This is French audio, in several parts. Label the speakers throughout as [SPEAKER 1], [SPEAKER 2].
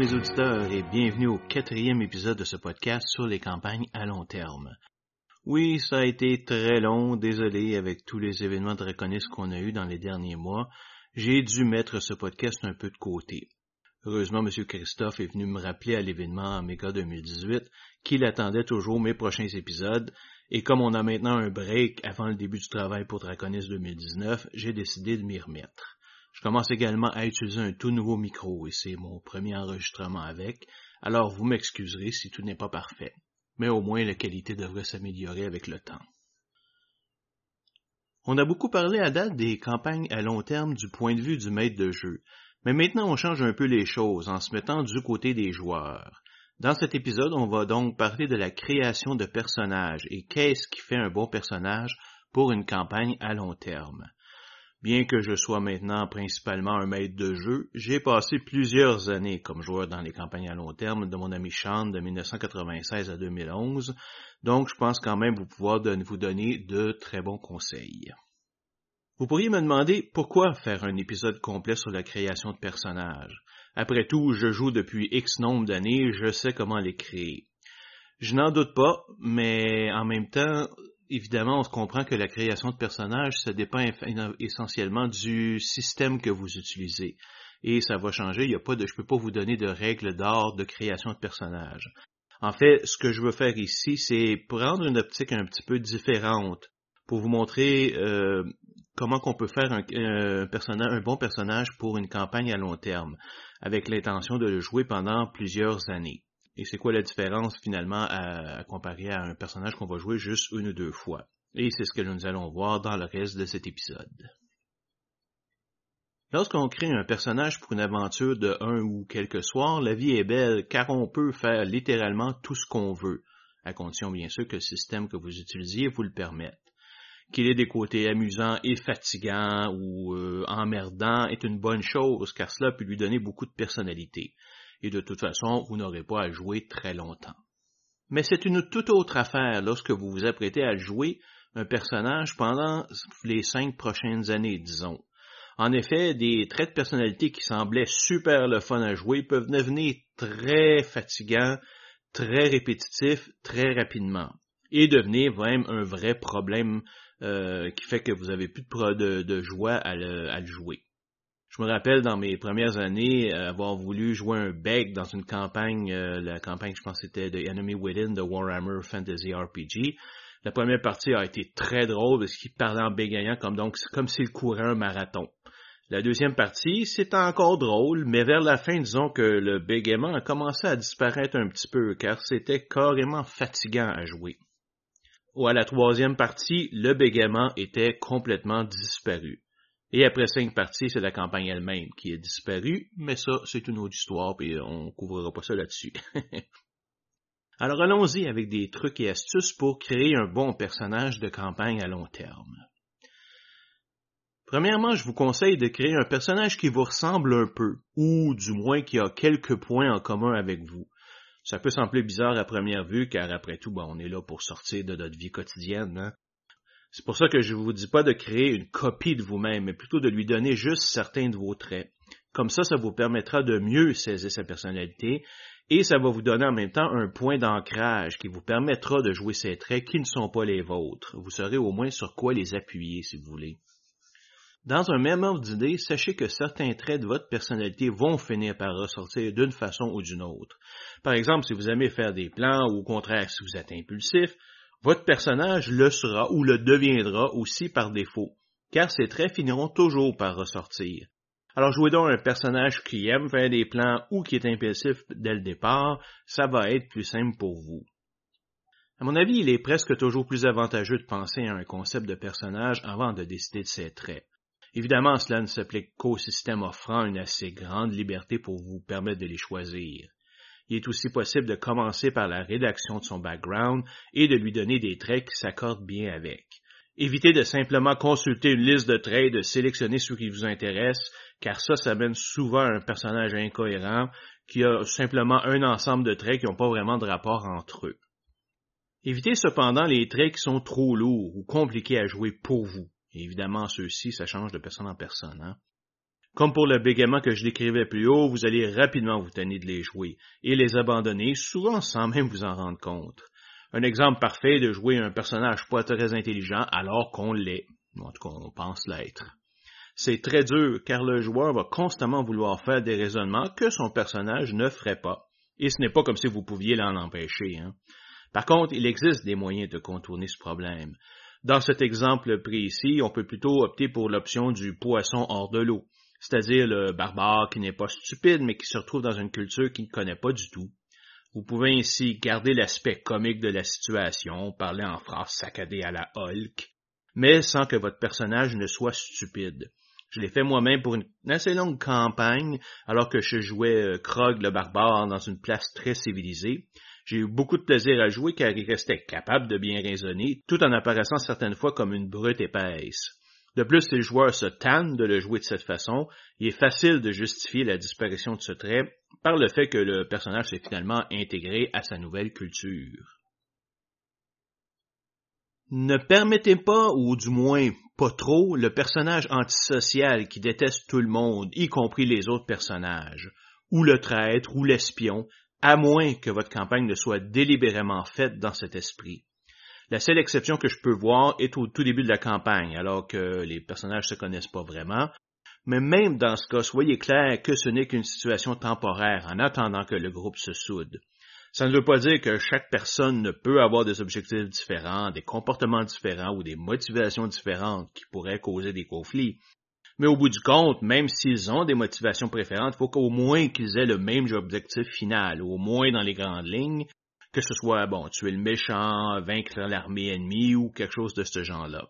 [SPEAKER 1] mes auditeurs et bienvenue au quatrième épisode de ce podcast sur les campagnes à long terme. Oui, ça a été très long, désolé avec tous les événements de reconnaissance qu'on a eus dans les derniers mois, j'ai dû mettre ce podcast un peu de côté. Heureusement, M. Christophe est venu me rappeler à l'événement Amiga 2018 qu'il attendait toujours mes prochains épisodes, et comme on a maintenant un break avant le début du travail pour Draconis 2019, j'ai décidé de m'y remettre. Je commence également à utiliser un tout nouveau micro et c'est mon premier enregistrement avec, alors vous m'excuserez si tout n'est pas parfait. Mais au moins la qualité devrait s'améliorer avec le temps. On a beaucoup parlé à date des campagnes à long terme du point de vue du maître de jeu, mais maintenant on change un peu les choses en se mettant du côté des joueurs. Dans cet épisode, on va donc parler de la création de personnages et qu'est-ce qui fait un bon personnage pour une campagne à long terme. Bien que je sois maintenant principalement un maître de jeu, j'ai passé plusieurs années comme joueur dans les campagnes à long terme de mon ami Sean de 1996 à 2011, donc je pense quand même vous pouvoir vous donner de très bons conseils. Vous pourriez me demander pourquoi faire un épisode complet sur la création de personnages. Après tout, je joue depuis X nombre d'années, je sais comment les créer. Je n'en doute pas, mais en même temps, évidemment, on se comprend que la création de personnages, ça dépend essentiellement du système que vous utilisez. Et ça va changer, il y a pas de, je peux pas vous donner de règles d'ordre de création de personnages. En fait, ce que je veux faire ici, c'est prendre une optique un petit peu différente pour vous montrer euh, comment qu'on peut faire un bon personnage pour une campagne à long terme avec l'intention de le jouer pendant plusieurs années. Et c'est quoi la différence finalement à, comparer à un personnage qu'on va jouer juste une ou deux fois? Et c'est ce que nous allons voir dans le reste de cet épisode. Lorsqu'on crée un personnage pour une aventure de un ou quelques soirs, la vie est belle car on peut faire littéralement tout ce qu'on veut, à condition bien sûr que le système que vous utilisiez vous le permette qu'il ait des côtés amusants et fatigants ou euh, emmerdants est une bonne chose, car cela peut lui donner beaucoup de personnalité. Et de toute façon, vous n'aurez pas à jouer très longtemps. Mais c'est une toute autre affaire lorsque vous vous apprêtez à jouer un personnage pendant les cinq prochaines années, disons. En effet, des traits de personnalité qui semblaient super le fun à jouer peuvent devenir très fatigants, très répétitifs, très rapidement, et devenir même un vrai problème euh, qui fait que vous avez plus de, de, joie à le, à le, jouer. Je me rappelle dans mes premières années avoir voulu jouer un beg dans une campagne, euh, la campagne je pense c'était The Enemy Within de Warhammer Fantasy RPG. La première partie a été très drôle parce qu'il parlait en bégayant comme donc comme s'il courait un marathon. La deuxième partie, c'était encore drôle, mais vers la fin, disons que le bégaiement a commencé à disparaître un petit peu, car c'était carrément fatigant à jouer ou à la troisième partie, le bégaiement était complètement disparu. Et après cinq parties, c'est la campagne elle-même qui est disparue, mais ça, c'est une autre histoire, et on couvrira pas ça là-dessus. Alors allons-y avec des trucs et astuces pour créer un bon personnage de campagne à long terme. Premièrement, je vous conseille de créer un personnage qui vous ressemble un peu, ou du moins qui a quelques points en commun avec vous. Ça peut sembler bizarre à première vue, car après tout, on est là pour sortir de notre vie quotidienne. Hein. C'est pour ça que je ne vous dis pas de créer une copie de vous-même, mais plutôt de lui donner juste certains de vos traits. Comme ça, ça vous permettra de mieux saisir sa personnalité et ça va vous donner en même temps un point d'ancrage qui vous permettra de jouer ces traits qui ne sont pas les vôtres. Vous saurez au moins sur quoi les appuyer si vous voulez. Dans un même ordre d'idée, sachez que certains traits de votre personnalité vont finir par ressortir d'une façon ou d'une autre. Par exemple, si vous aimez faire des plans ou au contraire si vous êtes impulsif, votre personnage le sera ou le deviendra aussi par défaut, car ces traits finiront toujours par ressortir. Alors jouez donc un personnage qui aime faire des plans ou qui est impulsif dès le départ, ça va être plus simple pour vous. À mon avis, il est presque toujours plus avantageux de penser à un concept de personnage avant de décider de ses traits. Évidemment, cela ne s'applique qu'au système offrant une assez grande liberté pour vous permettre de les choisir. Il est aussi possible de commencer par la rédaction de son background et de lui donner des traits qui s'accordent bien avec. Évitez de simplement consulter une liste de traits et de sélectionner ceux qui vous intéressent, car ça, ça mène souvent à un personnage incohérent qui a simplement un ensemble de traits qui n'ont pas vraiment de rapport entre eux. Évitez cependant les traits qui sont trop lourds ou compliqués à jouer pour vous évidemment, ceux-ci, ça change de personne en personne. Hein. Comme pour le bégaiement que je décrivais plus haut, vous allez rapidement vous tenir de les jouer et les abandonner, souvent sans même vous en rendre compte. Un exemple parfait de jouer un personnage pas très intelligent alors qu'on l'est, en tout cas on pense l'être. C'est très dur car le joueur va constamment vouloir faire des raisonnements que son personnage ne ferait pas. Et ce n'est pas comme si vous pouviez l'en empêcher. Hein. Par contre, il existe des moyens de contourner ce problème. Dans cet exemple précis, on peut plutôt opter pour l'option du poisson hors de l'eau c'est-à-dire le barbare qui n'est pas stupide, mais qui se retrouve dans une culture qu'il ne connaît pas du tout. Vous pouvez ainsi garder l'aspect comique de la situation, parler en phrase saccadée à la Hulk, mais sans que votre personnage ne soit stupide. Je l'ai fait moi-même pour une assez longue campagne, alors que je jouais euh, Krog le barbare dans une place très civilisée. J'ai eu beaucoup de plaisir à jouer car il restait capable de bien raisonner, tout en apparaissant certaines fois comme une brute épaisse. De plus, si le joueur se tanne de le jouer de cette façon, il est facile de justifier la disparition de ce trait par le fait que le personnage s'est finalement intégré à sa nouvelle culture. Ne permettez pas, ou du moins pas trop, le personnage antisocial qui déteste tout le monde, y compris les autres personnages, ou le traître, ou l'espion, à moins que votre campagne ne soit délibérément faite dans cet esprit. La seule exception que je peux voir est au tout début de la campagne, alors que les personnages se connaissent pas vraiment. Mais même dans ce cas, soyez clair que ce n'est qu'une situation temporaire en attendant que le groupe se soude. Ça ne veut pas dire que chaque personne ne peut avoir des objectifs différents, des comportements différents ou des motivations différentes qui pourraient causer des conflits. Mais au bout du compte, même s'ils ont des motivations préférentes, il faut qu'au moins qu'ils aient le même objectif final, au moins dans les grandes lignes, que ce soit, bon, tuer le méchant, vaincre l'armée ennemie ou quelque chose de ce genre-là.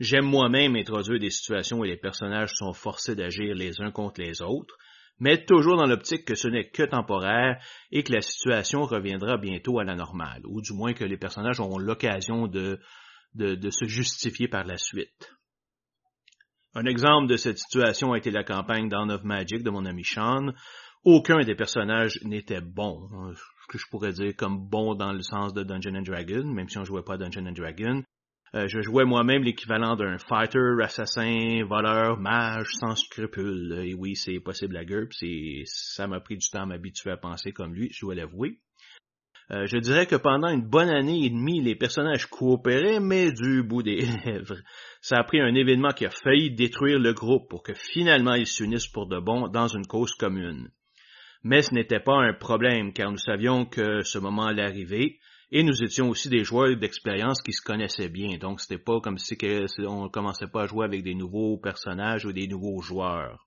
[SPEAKER 1] J'aime moi-même introduire des situations où les personnages sont forcés d'agir les uns contre les autres, mais toujours dans l'optique que ce n'est que temporaire et que la situation reviendra bientôt à la normale, ou du moins que les personnages auront l'occasion de, se justifier par la suite. Un exemple de cette situation a été la campagne Dawn of Magic de mon ami Sean. Aucun des personnages n'était bon que je pourrais dire comme bon dans le sens de Dungeon Dragon, même si on jouait pas Dungeon Dragon. Euh, je jouais moi-même l'équivalent d'un fighter, assassin, voleur, mage, sans scrupules. Et oui, c'est possible à GURP, ça m'a pris du temps à m'habituer à penser comme lui, je dois l'avouer. Euh, je dirais que pendant une bonne année et demie, les personnages coopéraient, mais du bout des lèvres. Ça a pris un événement qui a failli détruire le groupe pour que finalement ils s'unissent pour de bon dans une cause commune. Mais ce n'était pas un problème car nous savions que ce moment allait arriver et nous étions aussi des joueurs d'expérience qui se connaissaient bien. Donc c'était pas comme si on commençait pas à jouer avec des nouveaux personnages ou des nouveaux joueurs.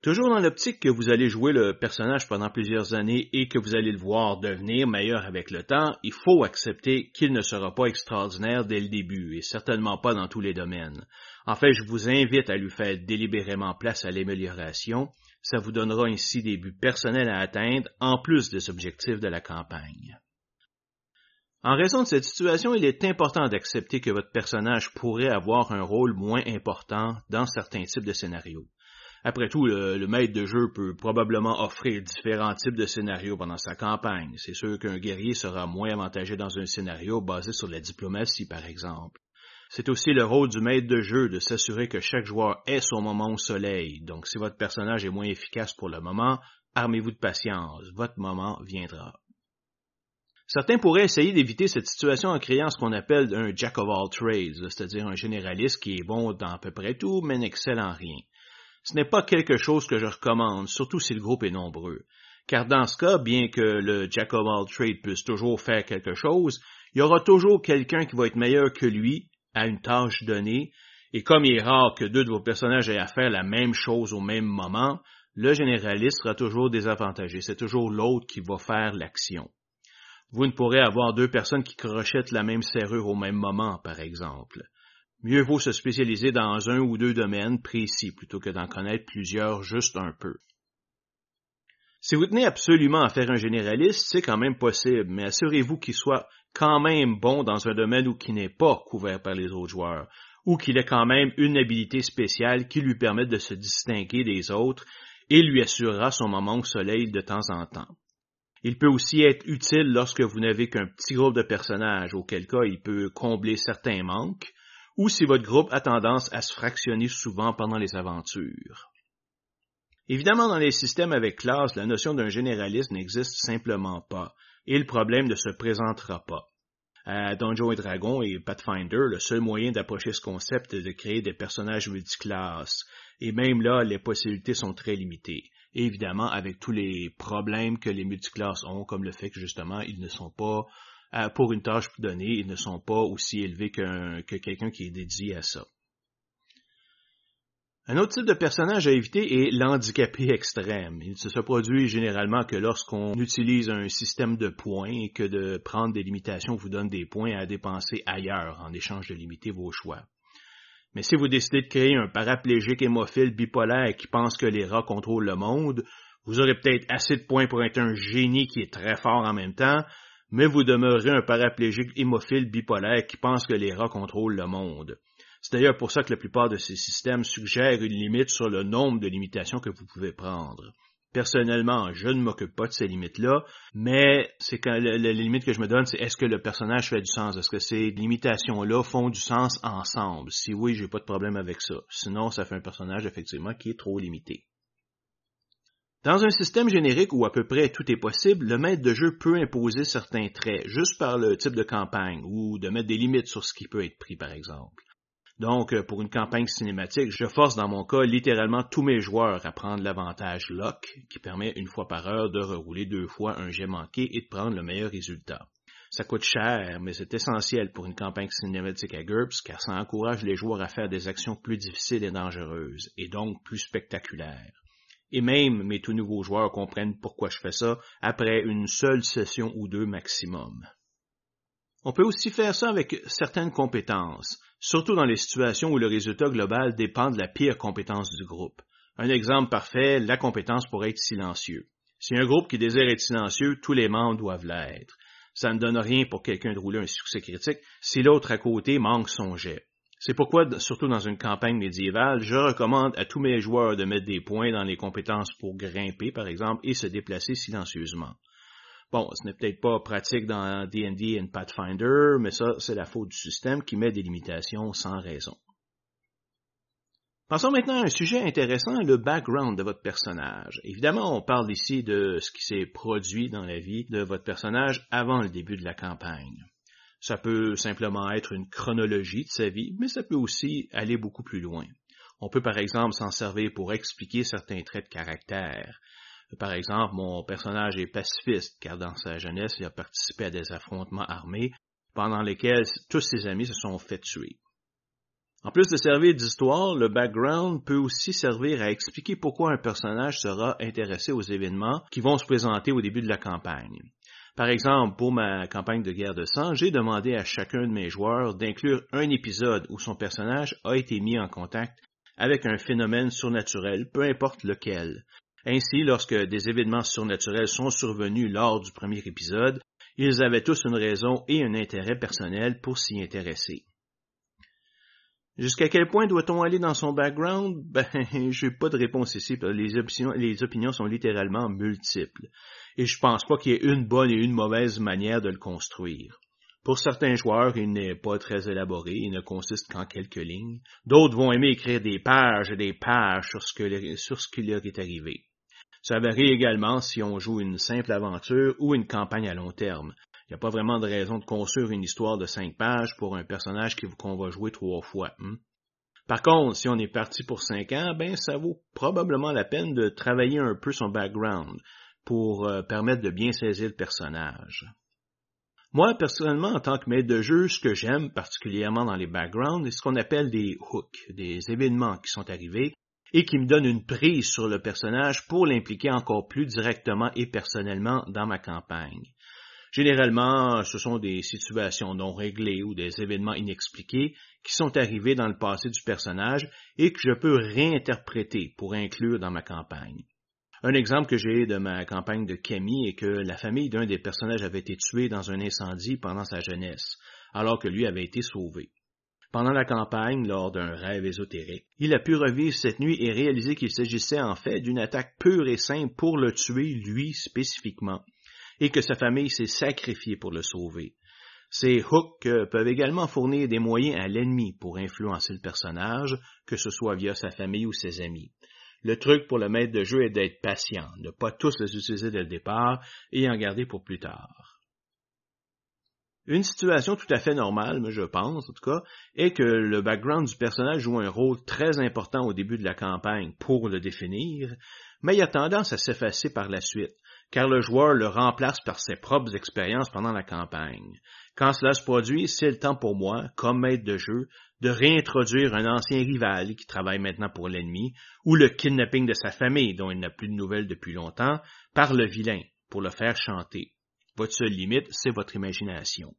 [SPEAKER 1] Toujours dans l'optique que vous allez jouer le personnage pendant plusieurs années et que vous allez le voir devenir meilleur avec le temps, il faut accepter qu'il ne sera pas extraordinaire dès le début et certainement pas dans tous les domaines. En fait, je vous invite à lui faire délibérément place à l'amélioration ça vous donnera ainsi des buts personnels à atteindre en plus des objectifs de la campagne. En raison de cette situation, il est important d'accepter que votre personnage pourrait avoir un rôle moins important dans certains types de scénarios. Après tout, le, maître de jeu peut probablement offrir différents types de scénarios pendant sa campagne. C'est sûr qu'un guerrier sera moins avantagé dans un scénario basé sur la diplomatie, par exemple. C'est aussi le rôle du maître de jeu de s'assurer que chaque joueur ait son moment au soleil. Donc si votre personnage est moins efficace pour le moment, armez-vous de patience, votre moment viendra. Certains pourraient essayer d'éviter cette situation en créant ce qu'on appelle un jack of all trades, c'est-à-dire un généraliste qui est bon dans à peu près tout, mais n'excelle en rien. Ce n'est pas quelque chose que je recommande, surtout si le groupe est nombreux. Car dans ce cas, bien que le jack of all trades puisse toujours faire quelque chose, il y aura toujours quelqu'un qui va être meilleur que lui à une tâche donnée, et comme il est rare que deux de vos personnages aient à faire la même chose au même moment, le généraliste sera toujours désavantagé. C'est toujours l'autre qui va faire l'action. Vous ne pourrez avoir deux personnes qui crochettent la même serrure au même moment, par exemple. Mieux vaut se spécialiser dans un ou deux domaines précis plutôt que d'en connaître plusieurs juste un peu. Si vous tenez absolument à faire un généraliste, c'est quand même possible, mais assurez-vous qu'il soit quand même bon dans un domaine où qui n'est pas couvert par les autres joueurs, ou qu'il ait quand même une habilité spéciale qui lui permette de se distinguer des autres et lui assurera son moment au soleil de temps en temps. Il peut aussi être utile lorsque vous n'avez qu'un petit groupe de personnages, auquel cas il peut combler certains manques, ou si votre groupe a tendance à se fractionner souvent pendant les aventures. Évidemment, dans les systèmes avec classe, la notion d'un généraliste n'existe simplement pas, et le problème ne se présentera pas. À Dungeons et Dragons et Pathfinder, le seul moyen d'approcher ce concept est de créer des personnages multiclasses, et même là, les possibilités sont très limitées. évidemment, avec tous les problèmes que les multiclasses ont, comme le fait que justement, ils ne sont pas, euh, pour une tâche donnée, ils ne sont pas aussi élevés que quelqu'un qui est dédié à ça. Un autre type de personnage à éviter est l'handicapé extrême. Il se produit généralement que lorsqu'on utilise un système de points et que de prendre des limitations vous donne des points à dépenser ailleurs en échange de limiter vos choix. Mais si vous décidez de créer un paraplégique hémophile bipolaire qui pense que les rats contrôlent le monde, vous aurez peut-être assez de points pour être un génie qui est très fort en même temps, mais vous demeurerez un paraplégique hémophile bipolaire qui pense que les rats contrôlent le monde. C'est d'ailleurs pour ça que la plupart de ces systèmes suggèrent une limite sur le nombre de limitations que vous pouvez prendre. Personnellement, je ne m'occupe pas de ces limites-là, mais c'est la, limite que je me donne, c'est est-ce que le personnage fait du sens? Est-ce que ces limitations-là font du sens ensemble? Si oui, j'ai pas de problème avec ça. Sinon, ça fait un personnage effectivement qui est trop limité. Dans un système générique où à peu près tout est possible, le maître de jeu peut imposer certains traits juste par le type de campagne ou de mettre des limites sur ce qui peut être pris, par exemple. Donc, euh, pour une campagne cinématique, je force dans mon cas littéralement tous mes joueurs à prendre l'avantage lock, qui permet une fois par heure de rerouler deux fois un jet manqué et de prendre le meilleur résultat. Ça coûte cher, mais c'est essentiel pour une campagne cinématique à GURPS car ça encourage les joueurs à faire des actions plus difficiles et dangereuses, et donc plus spectaculaires. Et même mes tout nouveaux joueurs comprennent pourquoi je fais ça après une seule session ou deux maximum. On peut aussi faire ça avec certaines compétences surtout dans les situations où le résultat global dépend de la pire compétence du groupe. Un exemple parfait, la compétence pour être silencieux. Si un groupe qui désire être silencieux, tous les membres doivent l'être. Ça ne donne rien pour quelqu'un de rouler un succès critique si l'autre à côté manque son jet. C'est pourquoi, surtout dans une campagne médiévale, je recommande à tous mes joueurs de mettre des points dans les compétences pour grimper, par exemple, et se déplacer silencieusement. Bon, ce n'est peut-être pas pratique dans D&D et Pathfinder, mais ça, c'est la faute du système qui met des limitations sans raison. Passons maintenant à un sujet intéressant, le background de votre personnage. Évidemment, on parle ici de ce qui s'est produit dans la vie de votre personnage avant le début de la campagne. Ça peut simplement être une chronologie de sa vie, mais ça peut aussi aller beaucoup plus loin. On peut par exemple s'en servir pour expliquer certains traits de caractère, par exemple, mon personnage est pacifiste, car dans sa jeunesse, il a participé à des affrontements armés pendant lesquels tous ses amis se sont fait tuer. En plus de servir d'histoire, le background peut aussi servir à expliquer pourquoi un personnage sera intéressé aux événements qui vont se présenter au début de la campagne. Par exemple, pour ma campagne de guerre de sang, j'ai demandé à chacun de mes joueurs d'inclure un épisode où son personnage a été mis en contact avec un phénomène surnaturel, peu importe lequel, ainsi, lorsque des événements surnaturels sont survenus lors du premier épisode, ils avaient tous une raison et un intérêt personnel pour s'y intéresser. Jusqu'à quel point doit-on aller dans son background? Ben, j'ai pas de réponse ici, les opinions, les opinions sont littéralement multiples. Et je pense pas qu'il y ait une bonne et une mauvaise manière de le construire. Pour certains joueurs, il n'est pas très élaboré, il ne consiste qu'en quelques lignes. D'autres vont aimer écrire des pages et des pages sur ce, que, sur ce qui leur est arrivé. Ça varie également si on joue une simple aventure ou une campagne à long terme. Il n'y a pas vraiment de raison de construire une histoire de cinq pages pour un personnage qu'on va jouer trois fois. Hein. Par contre, si on est parti pour cinq ans, ben ça vaut probablement la peine de travailler un peu son background pour euh, permettre de bien saisir le personnage. Moi, personnellement, en tant que maître de jeu, ce que j'aime particulièrement dans les backgrounds, c'est ce qu'on appelle des hooks, des événements qui sont arrivés et qui me donne une prise sur le personnage pour l'impliquer encore plus directement et personnellement dans ma campagne. Généralement, ce sont des situations non réglées ou des événements inexpliqués qui sont arrivés dans le passé du personnage et que je peux réinterpréter pour inclure dans ma campagne. Un exemple que j'ai de ma campagne de Camille est que la famille d'un des personnages avait été tuée dans un incendie pendant sa jeunesse, alors que lui avait été sauvé. Pendant la campagne, lors d'un rêve ésotérique, il a pu revivre cette nuit et réaliser qu'il s'agissait en fait d'une attaque pure et simple pour le tuer lui spécifiquement, et que sa famille s'est sacrifiée pour le sauver. Ces hooks euh, peuvent également fournir des moyens à l'ennemi pour influencer le personnage, que ce soit via sa famille ou ses amis. Le truc pour le maître de jeu est d'être patient, ne pas tous les utiliser dès le départ et en garder pour plus tard. Une situation tout à fait normale, mais je pense en tout cas, est que le background du personnage joue un rôle très important au début de la campagne pour le définir, mais il a tendance à s'effacer par la suite, car le joueur le remplace par ses propres expériences pendant la campagne. Quand cela se produit, c'est le temps pour moi, comme maître de jeu, de réintroduire un ancien rival qui travaille maintenant pour l'ennemi, ou le kidnapping de sa famille, dont il n'a plus de nouvelles depuis longtemps, par le vilain, pour le faire chanter. Votre seule limite, c'est votre imagination.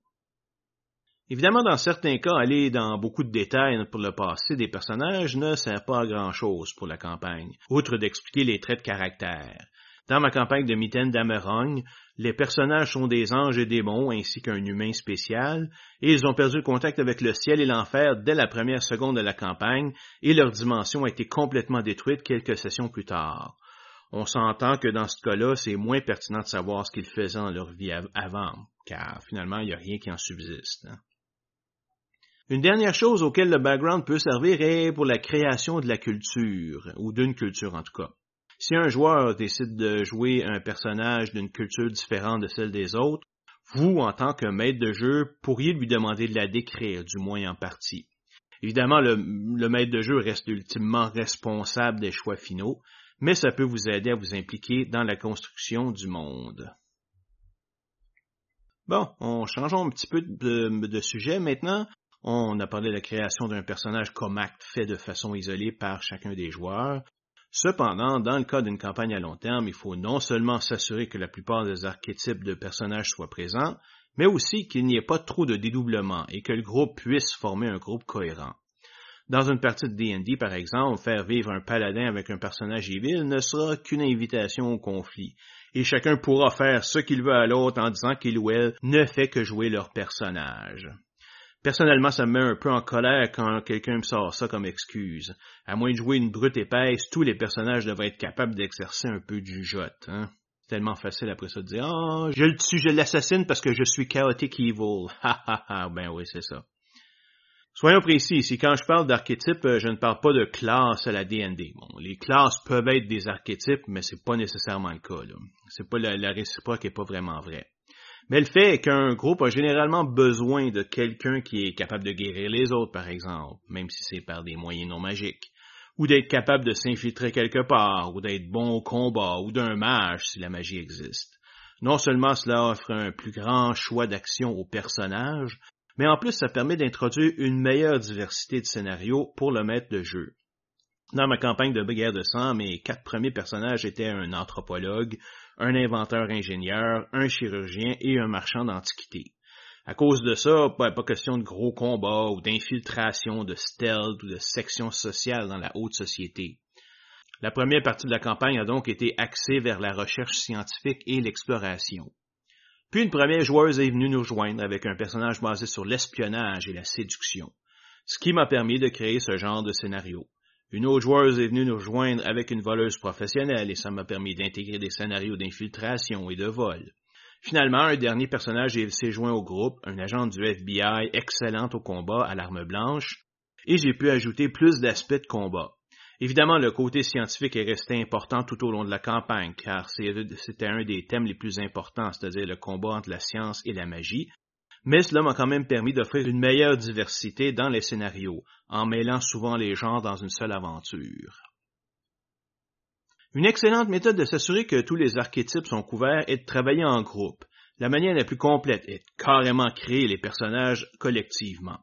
[SPEAKER 1] Évidemment, dans certains cas, aller dans beaucoup de détails pour le passé des personnages ne sert pas à grand-chose pour la campagne, outre d'expliquer les traits de caractère. Dans ma campagne de Mitaine d'Amerogne, les personnages sont des anges et démons ainsi qu'un humain spécial, et ils ont perdu contact avec le ciel et l'enfer dès la première seconde de la campagne, et leur dimension a été complètement détruite quelques sessions plus tard on s'entend que dans ce cas-là, c'est moins pertinent de savoir ce qu'ils faisaient dans leur vie avant, car finalement, il n'y a rien qui en subsiste. Hein. Une dernière chose auquel le background peut servir est pour la création de la culture, ou d'une culture en tout cas. Si un joueur décide de jouer un personnage d'une culture différente de celle des autres, vous, en tant que maître de jeu, pourriez lui demander de la décrire, du moins en partie. Évidemment, le, le maître de jeu reste ultimement responsable des choix finaux, mais ça peut vous aider à vous impliquer dans la construction du monde. Bon, on changeons un petit peu de, sujet maintenant. On a parlé de la création d'un personnage comme acte fait de façon isolée par chacun des joueurs. Cependant, dans le cas d'une campagne à long terme, il faut non seulement s'assurer que la plupart des archétypes de personnages soient présents, mais aussi qu'il n'y ait pas trop de dédoublement et que le groupe puisse former un groupe cohérent. Dans une partie de D&D, par exemple, faire vivre un paladin avec un personnage evil ne sera qu'une invitation au conflit, et chacun pourra faire ce qu'il veut à l'autre en disant qu'il ou elle ne fait que jouer leur personnage. Personnellement, ça me met un peu en colère quand quelqu'un me sort ça comme excuse. À moins de jouer une brute épaisse, tous les personnages devraient être capables d'exercer un peu du jot. Hein? Tellement facile après ça de dire « Oh, je le tue, je l'assassine parce que je suis chaotic evil. » Ha ha ha, ben oui, c'est ça. Soyons précis ici, quand je parle d'archétypes, euh, je ne parle pas de classe à la D&D. Bon, les classes peuvent être des archétypes, mais c'est pas nécessairement le cas. C'est pas la, réciproque est pas vraiment vrai. Mais le fait est qu'un groupe a généralement besoin de quelqu'un qui est capable de guérir les autres, par exemple, même si c'est par des moyens non magiques, ou d'être capable de s'infiltrer quelque part, ou d'être bon au combat, ou d'un mage si la magie existe. Non seulement cela offre un plus grand choix d'action aux personnages, mais en plus ça permet d'introduire une meilleure diversité de scénarios pour le maître de jeu. Dans ma campagne de guerre de sang, mes quatre premiers personnages étaient un anthropologue, un inventeur-ingénieur, un chirurgien et un marchand d'antiquités. À cause de ça, pas, pas question de gros combats ou d'infiltration, de stealth ou de section sociale dans la haute société. La première partie de la campagne a donc été axée vers la recherche scientifique et l'exploration. Puis une première joueuse est venue nous rejoindre avec un personnage basé sur l'espionnage et la séduction, ce qui m'a permis de créer ce genre de scénario. Une autre joueuse est venue nous rejoindre avec une voleuse professionnelle et ça m'a permis d'intégrer des scénarios d'infiltration et de vol. Finalement, un dernier personnage s'est joint au groupe, un agent du FBI excellent au combat à l'arme blanche, et j'ai pu ajouter plus d'aspects de combat. Évidemment, le côté scientifique est resté important tout au long de la campagne, car c'était un des thèmes les plus importants, c'est-à-dire le combat entre la science et la magie, mais cela m'a quand même permis d'offrir une meilleure diversité dans les scénarios, en mêlant souvent les genres dans une seule aventure. Une excellente méthode de s'assurer que tous les archétypes sont couverts est de travailler en groupe. La manière la plus complète est de carrément créer les personnages collectivement.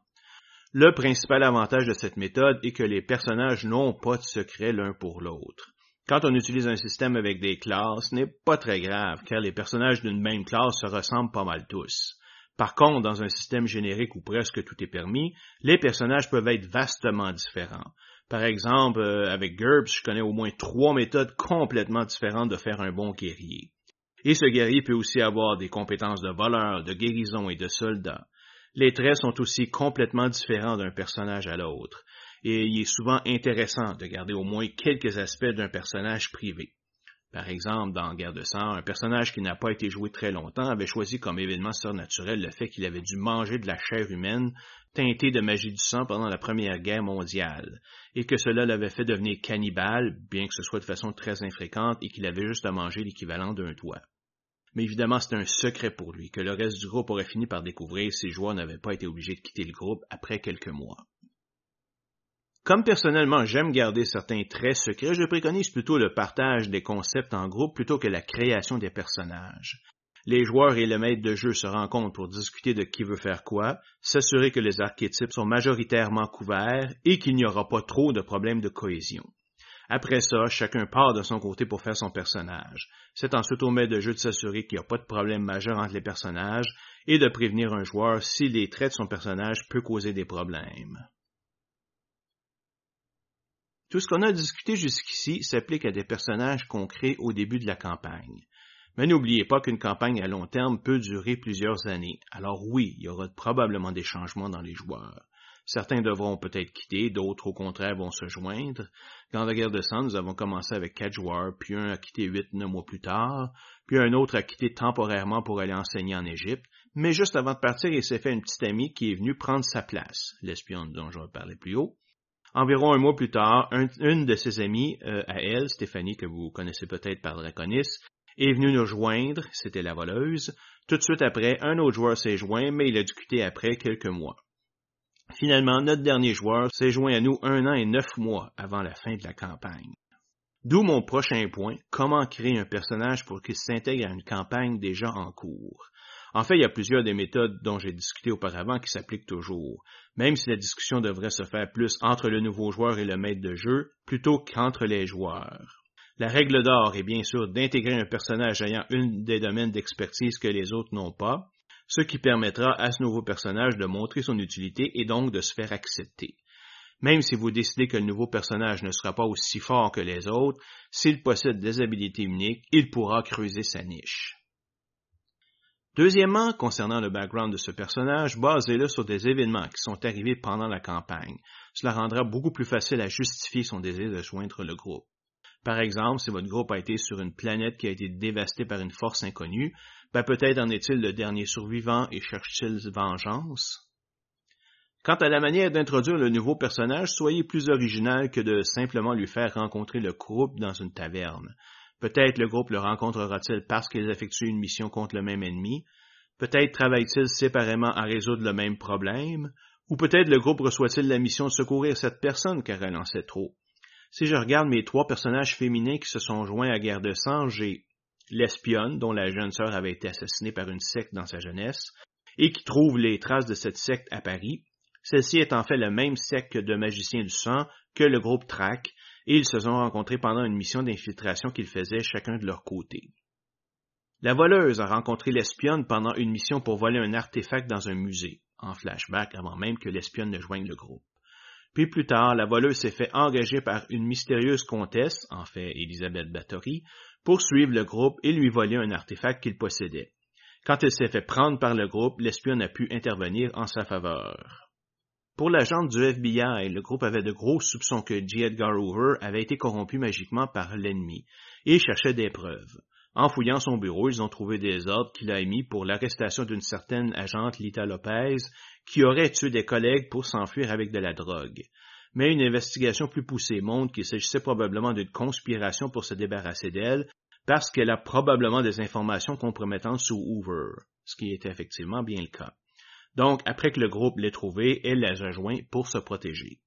[SPEAKER 1] Le principal avantage de cette méthode est que les personnages n'ont pas de secret l'un pour l'autre. Quand on utilise un système avec des classes, ce n'est pas très grave, car les personnages d'une même classe se ressemblent pas mal tous. Par contre, dans un système générique où presque tout est permis, les personnages peuvent être vastement différents. Par exemple, euh, avec GURPS, je connais au moins trois méthodes complètement différentes de faire un bon guerrier. Et ce guerrier peut aussi avoir des compétences de voleur, de guérison et de soldat les traits sont aussi complètement différents d'un personnage à l'autre, et il est souvent intéressant de garder au moins quelques aspects d'un personnage privé. Par exemple, dans Guerre de sang, un personnage qui n'a pas été joué très longtemps avait choisi comme événement surnaturel le fait qu'il avait dû manger de la chair humaine teintée de magie du sang pendant la Première Guerre mondiale, et que cela l'avait fait devenir cannibale, bien que ce soit de façon très infréquente, et qu'il avait juste à manger l'équivalent d'un toit. Mais évidemment, c'était un secret pour lui, que le reste du groupe aurait fini par découvrir si les joueurs n'avaient pas été obligés de quitter le groupe après quelques mois. Comme personnellement j'aime garder certains traits secrets, je préconise plutôt le partage des concepts en groupe plutôt que la création des personnages. Les joueurs et le maître de jeu se rencontrent pour discuter de qui veut faire quoi, s'assurer que les archétypes sont majoritairement couverts et qu'il n'y aura pas trop de problèmes de cohésion. Après ça, chacun part de son côté pour faire son personnage. C'est ensuite au maître de jeu de s'assurer qu'il n'y a pas de problème majeur entre les personnages et de prévenir un joueur si les traits de son personnage peuvent causer des problèmes. Tout ce qu'on a discuté jusqu'ici s'applique à des personnages qu'on crée au début de la campagne. Mais n'oubliez pas qu'une campagne à long terme peut durer plusieurs années. Alors oui, il y aura probablement des changements dans les joueurs. Certains devront peut-être quitter, d'autres au contraire vont se joindre. Dans la guerre de sang, nous avons commencé avec quatre joueurs, puis un a quitté huit, neuf mois plus tard, puis un autre a quitté temporairement pour aller enseigner en Égypte, mais juste avant de partir, il s'est fait une petite amie qui est venue prendre sa place, l'espionne dont je parler plus haut. Environ un mois plus tard, une de ses amies euh, à elle, Stéphanie, que vous connaissez peut-être par Draconis, est venue nous joindre, c'était la voleuse. Tout de suite après, un autre joueur s'est joint, mais il a dû quitter après quelques mois. Finalement, notre dernier joueur s'est joint à nous un an et neuf mois avant la fin de la campagne. D'où mon prochain point, comment créer un personnage pour qu'il s'intègre à une campagne déjà en cours. En fait, il y a plusieurs des méthodes dont j'ai discuté auparavant qui s'appliquent toujours, même si la discussion devrait se faire plus entre le nouveau joueur et le maître de jeu plutôt qu'entre les joueurs. La règle d'or est bien sûr d'intégrer un personnage ayant une des domaines d'expertise que les autres n'ont pas, ce qui permettra à ce nouveau personnage de montrer son utilité et donc de se faire accepter. Même si vous décidez que le nouveau personnage ne sera pas aussi fort que les autres, s'il possède des habilités uniques, il pourra creuser sa niche. Deuxièmement, concernant le background de ce personnage, basez-le sur des événements qui sont arrivés pendant la campagne. Cela rendra beaucoup plus facile à justifier son désir de joindre le groupe. Par exemple, si votre groupe a été sur une planète qui a été dévastée par une force inconnue, ben peut-être en est-il le dernier survivant et cherche-t-il vengeance? Quant à la manière d'introduire le nouveau personnage, soyez plus original que de simplement lui faire rencontrer le groupe dans une taverne. Peut-être le groupe le rencontrera-t-il parce qu'ils effectuent une mission contre le même ennemi. Peut-être travaillent-ils séparément à résoudre le même problème. Ou peut-être le groupe reçoit-il la mission de secourir cette personne car elle en sait trop. Si je regarde mes trois personnages féminins qui se sont joints à Guerre de sang, j'ai l'espionne dont la jeune sœur avait été assassinée par une secte dans sa jeunesse et qui trouve les traces de cette secte à Paris. Celle-ci est en fait le même secte de magiciens du sang que le groupe Track et ils se sont rencontrés pendant une mission d'infiltration qu'ils faisaient chacun de leur côté. La voleuse a rencontré l'espionne pendant une mission pour voler un artefact dans un musée, en flashback avant même que l'espionne ne joigne le groupe. Puis plus tard, la voleuse s'est fait engager par une mystérieuse comtesse, en fait Elisabeth Bathory, pour suivre le groupe et lui voler un artefact qu'il possédait. Quand elle s'est fait prendre par le groupe, l'espionne a pu intervenir en sa faveur. Pour l'agent du FBI, le groupe avait de gros soupçons que J. Edgar Hoover avait été corrompu magiquement par l'ennemi et cherchait des preuves. En fouillant son bureau, ils ont trouvé des ordres qu'il a émis pour l'arrestation d'une certaine agente Lita Lopez qui aurait tué des collègues pour s'enfuir avec de la drogue. Mais une investigation plus poussée montre qu'il s'agissait probablement d'une conspiration pour se débarrasser d'elle parce qu'elle a probablement des informations compromettantes sur Hoover, ce qui était effectivement bien le cas. Donc, après que le groupe l'ait trouvé, elle les rejoint pour se protéger.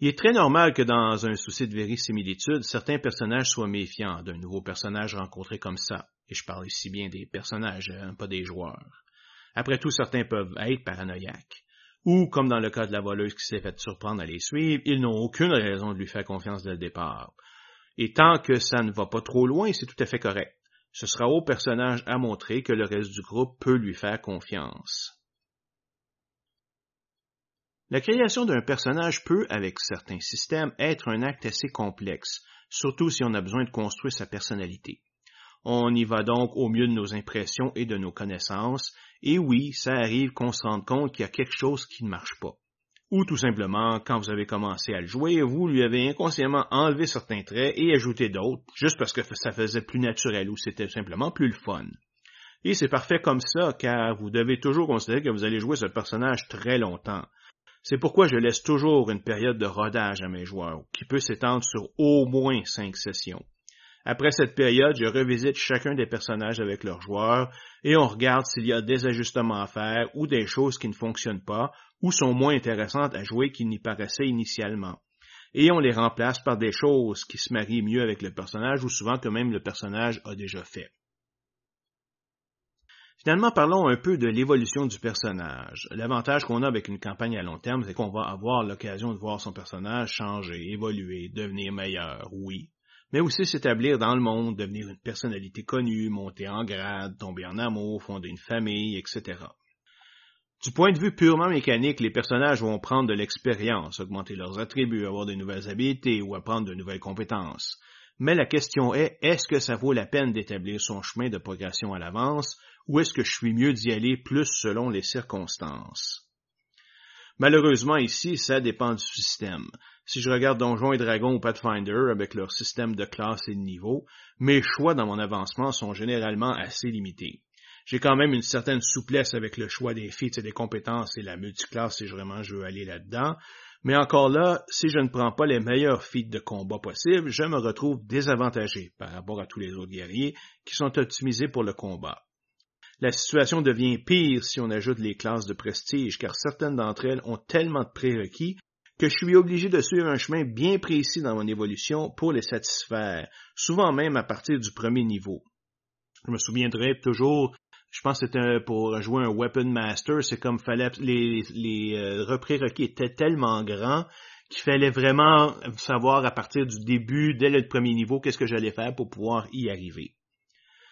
[SPEAKER 1] Il est très normal que dans un souci de vérisimilitude, certains personnages soient méfiants d'un nouveau personnage rencontré comme ça. Et je parle ici bien des personnages, hein, pas des joueurs. Après tout, certains peuvent être paranoïaques. Ou, comme dans le cas de la voleuse qui s'est fait surprendre à les suivre, ils n'ont aucune raison de lui faire confiance dès le départ. Et tant que ça ne va pas trop loin, c'est tout à fait correct ce sera au personnage à montrer que le reste du groupe peut lui faire confiance. La création d'un personnage peut, avec certains systèmes, être un acte assez complexe, surtout si on a besoin de construire sa personnalité. On y va donc au mieux de nos impressions et de nos connaissances, et oui, ça arrive qu'on se rende compte qu'il y a quelque chose qui ne marche pas. Ou tout simplement, quand vous avez commencé à le jouer, vous lui avez inconsciemment enlevé certains traits et ajouté d'autres, juste parce que ça faisait plus naturel ou c'était simplement plus le fun. Et c'est parfait comme ça, car vous devez toujours considérer que vous allez jouer ce personnage très longtemps. C'est pourquoi je laisse toujours une période de rodage à mes joueurs, qui peut s'étendre sur au moins cinq sessions. Après cette période, je revisite chacun des personnages avec leurs joueurs et on regarde s'il y a des ajustements à faire ou des choses qui ne fonctionnent pas ou sont moins intéressantes à jouer qu'il n'y paraissait initialement. Et on les remplace par des choses qui se marient mieux avec le personnage ou souvent que même le personnage a déjà fait. Finalement, parlons un peu de l'évolution du personnage. L'avantage qu'on a avec une campagne à long terme, c'est qu'on va avoir l'occasion de voir son personnage changer, évoluer, devenir meilleur, oui, mais aussi s'établir dans le monde, devenir une personnalité connue, monter en grade, tomber en amour, fonder une famille, etc. Du point de vue purement mécanique, les personnages vont prendre de l'expérience, augmenter leurs attributs, avoir de nouvelles habiletés ou apprendre de nouvelles compétences. Mais la question est, est-ce que ça vaut la peine d'établir son chemin de progression à l'avance ou est-ce que je suis mieux d'y aller plus selon les circonstances? Malheureusement, ici, ça dépend du système. Si je regarde Donjons et Dragons ou Pathfinder avec leur système de classe et de niveau, mes choix dans mon avancement sont généralement assez limités. J'ai quand même une certaine souplesse avec le choix des feats et des compétences et la multiclasse si vraiment je veux aller là-dedans, mais encore là, si je ne prends pas les meilleurs feats de combat possibles, je me retrouve désavantagé par rapport à tous les autres guerriers qui sont optimisés pour le combat. La situation devient pire si on ajoute les classes de prestige, car certaines d'entre elles ont tellement de prérequis que je suis obligé de suivre un chemin bien précis dans mon évolution pour les satisfaire, souvent même à partir du premier niveau. Je me souviendrai toujours, je pense que c'était pour jouer un Weapon Master, c'est comme fallait les, les euh, prérequis étaient tellement grands qu'il fallait vraiment savoir à partir du début, dès le premier niveau, qu'est-ce que j'allais faire pour pouvoir y arriver.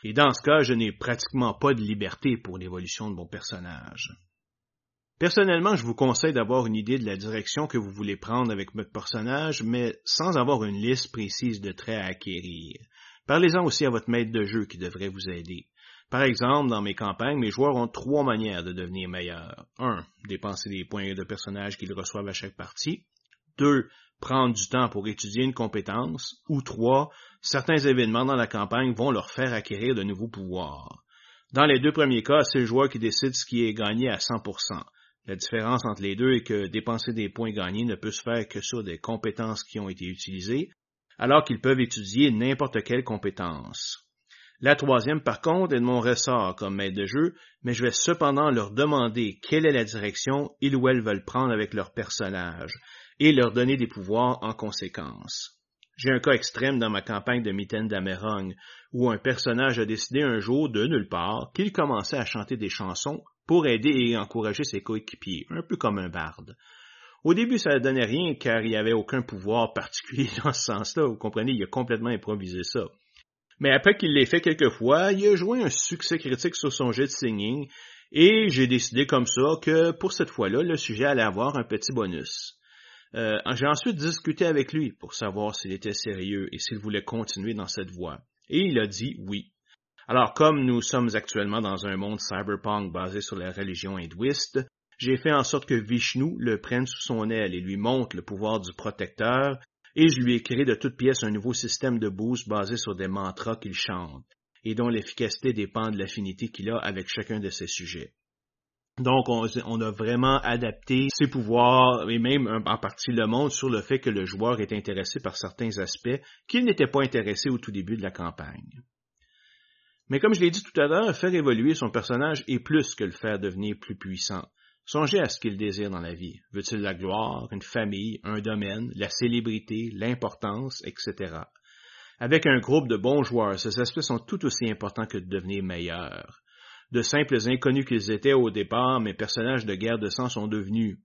[SPEAKER 1] Et dans ce cas, je n'ai pratiquement pas de liberté pour l'évolution de mon personnage. Personnellement, je vous conseille d'avoir une idée de la direction que vous voulez prendre avec votre personnage, mais sans avoir une liste précise de traits à acquérir. Parlez-en aussi à votre maître de jeu qui devrait vous aider. Par exemple, dans mes campagnes, mes joueurs ont trois manières de devenir meilleurs. Un, dépenser des points de personnage qu'ils reçoivent à chaque partie. Deux, prendre du temps pour étudier une compétence. Ou trois, certains événements dans la campagne vont leur faire acquérir de nouveaux pouvoirs. Dans les deux premiers cas, c'est le joueur qui décide ce qui est gagné à 100%. La différence entre les deux est que dépenser des points gagnés ne peut se faire que sur des compétences qui ont été utilisées, alors qu'ils peuvent étudier n'importe quelle compétence. La troisième, par contre, est de mon ressort comme maître de jeu, mais je vais cependant leur demander quelle est la direction ils ou elles veulent prendre avec leur personnage, et leur donner des pouvoirs en conséquence. J'ai un cas extrême dans ma campagne de Mitaine d'Amerong, où un personnage a décidé un jour, de nulle part, qu'il commençait à chanter des chansons pour aider et encourager ses coéquipiers, un peu comme un barde. Au début, ça ne donnait rien car il n'y avait aucun pouvoir particulier dans ce sens-là. Vous comprenez, il a complètement improvisé ça. Mais après qu'il l'ait fait quelques fois, il a joué un succès critique sur son jet de singing et j'ai décidé comme ça que pour cette fois-là, le sujet allait avoir un petit bonus. Euh, j'ai ensuite discuté avec lui pour savoir s'il était sérieux et s'il voulait continuer dans cette voie. Et il a dit oui. Alors, comme nous sommes actuellement dans un monde cyberpunk basé sur la religion hindouiste, j'ai fait en sorte que Vishnu le prenne sous son aile et lui montre le pouvoir du protecteur, et je lui ai créé de toutes pièces un nouveau système de boost basé sur des mantras qu'il chante, et dont l'efficacité dépend de l'affinité qu'il a avec chacun de ses sujets. Donc, on, a vraiment adapté ses pouvoirs et même en partie le monde sur le fait que le joueur est intéressé par certains aspects qu'il n'était pas intéressé au tout début de la campagne. Mais comme je l'ai dit tout à l'heure, faire évoluer son personnage est plus que le faire devenir plus puissant. Songez à ce qu'il désire dans la vie. Veut-il la gloire, une famille, un domaine, la célébrité, l'importance, etc. Avec un groupe de bons joueurs, ces aspects sont tout aussi importants que de devenir meilleur. De simples inconnus qu'ils étaient au départ, mes personnages de guerre de sang sont devenus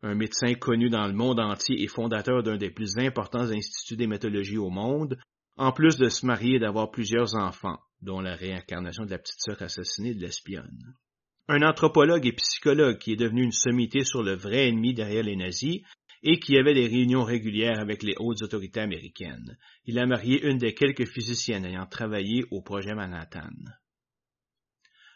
[SPEAKER 1] un médecin connu dans le monde entier et fondateur d'un des plus importants instituts d'hématologie au monde, en plus de se marier et d'avoir plusieurs enfants, dont la réincarnation de la petite sœur assassinée de l'espionne. Un anthropologue et psychologue qui est devenu une sommité sur le vrai ennemi derrière les nazis et qui avait des réunions régulières avec les hautes autorités américaines. Il a marié une des quelques physiciennes ayant travaillé au projet Manhattan.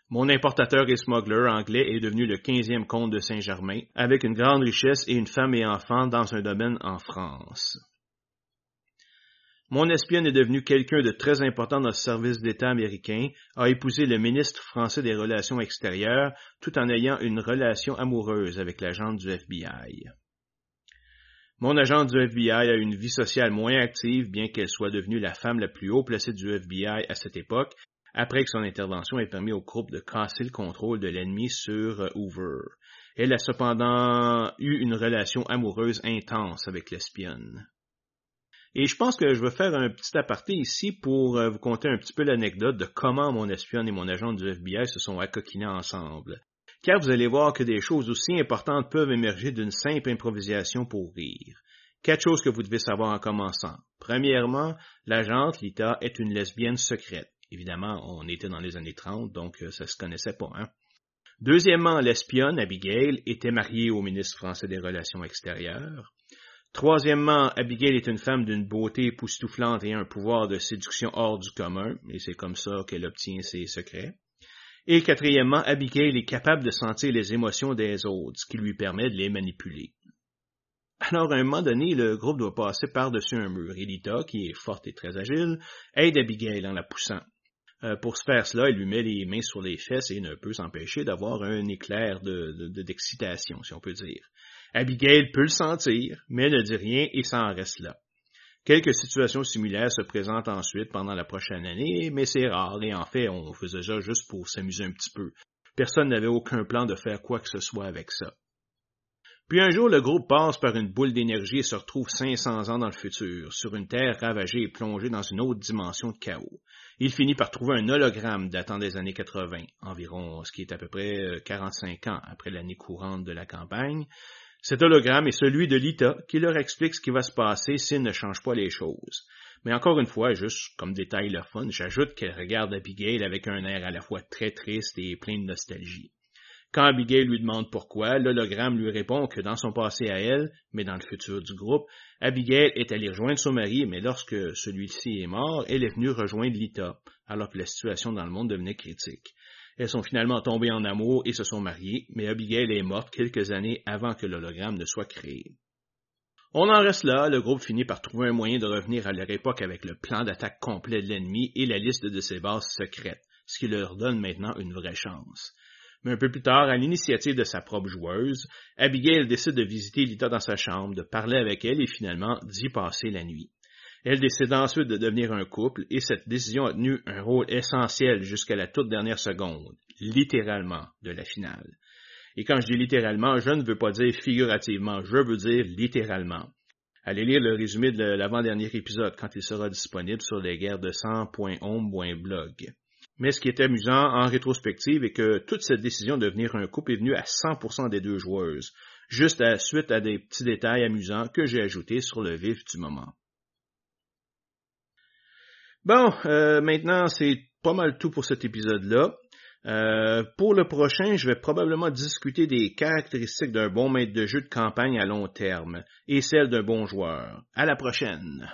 [SPEAKER 1] Mon importateur et smuggler anglais est devenu le 15e comte de Saint-Germain, avec une grande richesse et une femme et enfants dans un domaine en France. Mon espionne est devenu quelqu'un de très important dans le service d'État américain, a épousé le ministre français des Relations extérieures, tout en ayant une relation amoureuse avec l'agent du FBI. Mon agent du FBI a une vie sociale moins active, bien qu'elle soit devenue la femme la plus haut placée du FBI à cette époque, après que son intervention ait permis au groupe de casser le contrôle de l'ennemi sur Hoover. Elle a cependant eu une relation amoureuse intense avec l'espionne. Et je pense que je vais faire un petit aparté ici pour euh, vous conter un petit peu l'anecdote de comment mon espionne et mon agent du FBI se sont accoquinés ensemble. Car vous allez voir que des choses aussi importantes peuvent émerger d'une simple improvisation pour rire. Quatre choses que vous devez savoir en commençant. Premièrement, l'agente Lita est une lesbienne secrète. Évidemment, on était dans les années 30, donc euh, ça se connaissait pas, hein. Deuxièmement, l'espionne, Abigail, était mariée au ministre français des Relations extérieures. Troisièmement, Abigail est une femme d'une beauté époustouflante et un pouvoir de séduction hors du commun, et c'est comme ça qu'elle obtient ses secrets. Et quatrièmement, Abigail est capable de sentir les émotions des autres, ce qui lui permet de les manipuler. Alors, à un moment donné, le groupe doit passer par-dessus un mur. Elita, qui est forte et très agile, aide Abigail en la poussant. Euh, pour ce faire cela, elle lui met les mains sur les fesses et ne peut s'empêcher d'avoir un éclair d'excitation, de, si on peut dire. Abigail peut le sentir, mais ne dit rien et s'en reste là. Quelques situations similaires se présentent ensuite pendant la prochaine année, mais c'est rare, et en fait, on faisait ça juste pour s'amuser un petit peu. Personne n'avait aucun plan de faire quoi que ce soit avec ça. Puis un jour, le groupe passe par une boule d'énergie et se retrouve 500 ans dans le futur, sur une Terre ravagée et plongée dans une autre dimension de chaos. Il finit par trouver un hologramme datant des années 80, environ ce qui est à peu près 45 euh, ans après l'année courante de la campagne, cet hologramme est celui de Lita qui leur explique ce qui va se passer s'ils ne changent pas les choses. Mais encore une fois, juste comme détail le fun, j'ajoute qu'elle regarde Abigail avec un air à la fois très triste et plein de nostalgie. Quand Abigail lui demande pourquoi, l'hologramme lui répond que dans son passé à elle, mais dans le futur du groupe, Abigail est allée rejoindre son mari, mais lorsque celui-ci est mort, elle est venue rejoindre Lita, alors que la situation dans le monde devenait critique. Elles sont finalement tombées en amour et se sont mariées, mais Abigail est morte quelques années avant que l'hologramme ne soit créé. On en reste là, le groupe finit par trouver un moyen de revenir à leur époque avec le plan d'attaque complet de l'ennemi et la liste de ses bases secrètes, ce qui leur donne maintenant une vraie chance. Mais un peu plus tard, à l'initiative de sa propre joueuse, Abigail décide de visiter Lita dans sa chambre, de parler avec elle et finalement d'y passer la nuit. Elle décide ensuite de devenir un couple et cette décision a tenu un rôle essentiel jusqu'à la toute dernière seconde, littéralement, de la finale. Et quand je dis littéralement, je ne veux pas dire figurativement, je veux dire littéralement. Allez lire le résumé de l'avant-dernier épisode quand il sera disponible sur lesguerresde100.home.blog. Mais ce qui est amusant en rétrospective est que toute cette décision de devenir un couple est venue à 100% des deux joueuses, juste à suite à des petits détails amusants que j'ai ajoutés sur le vif du moment. Bon, euh, maintenant c'est pas mal tout pour cet épisode-là. Euh, pour le prochain, je vais probablement discuter des caractéristiques d'un bon maître de jeu de campagne à long terme et celles d'un bon joueur. À la prochaine!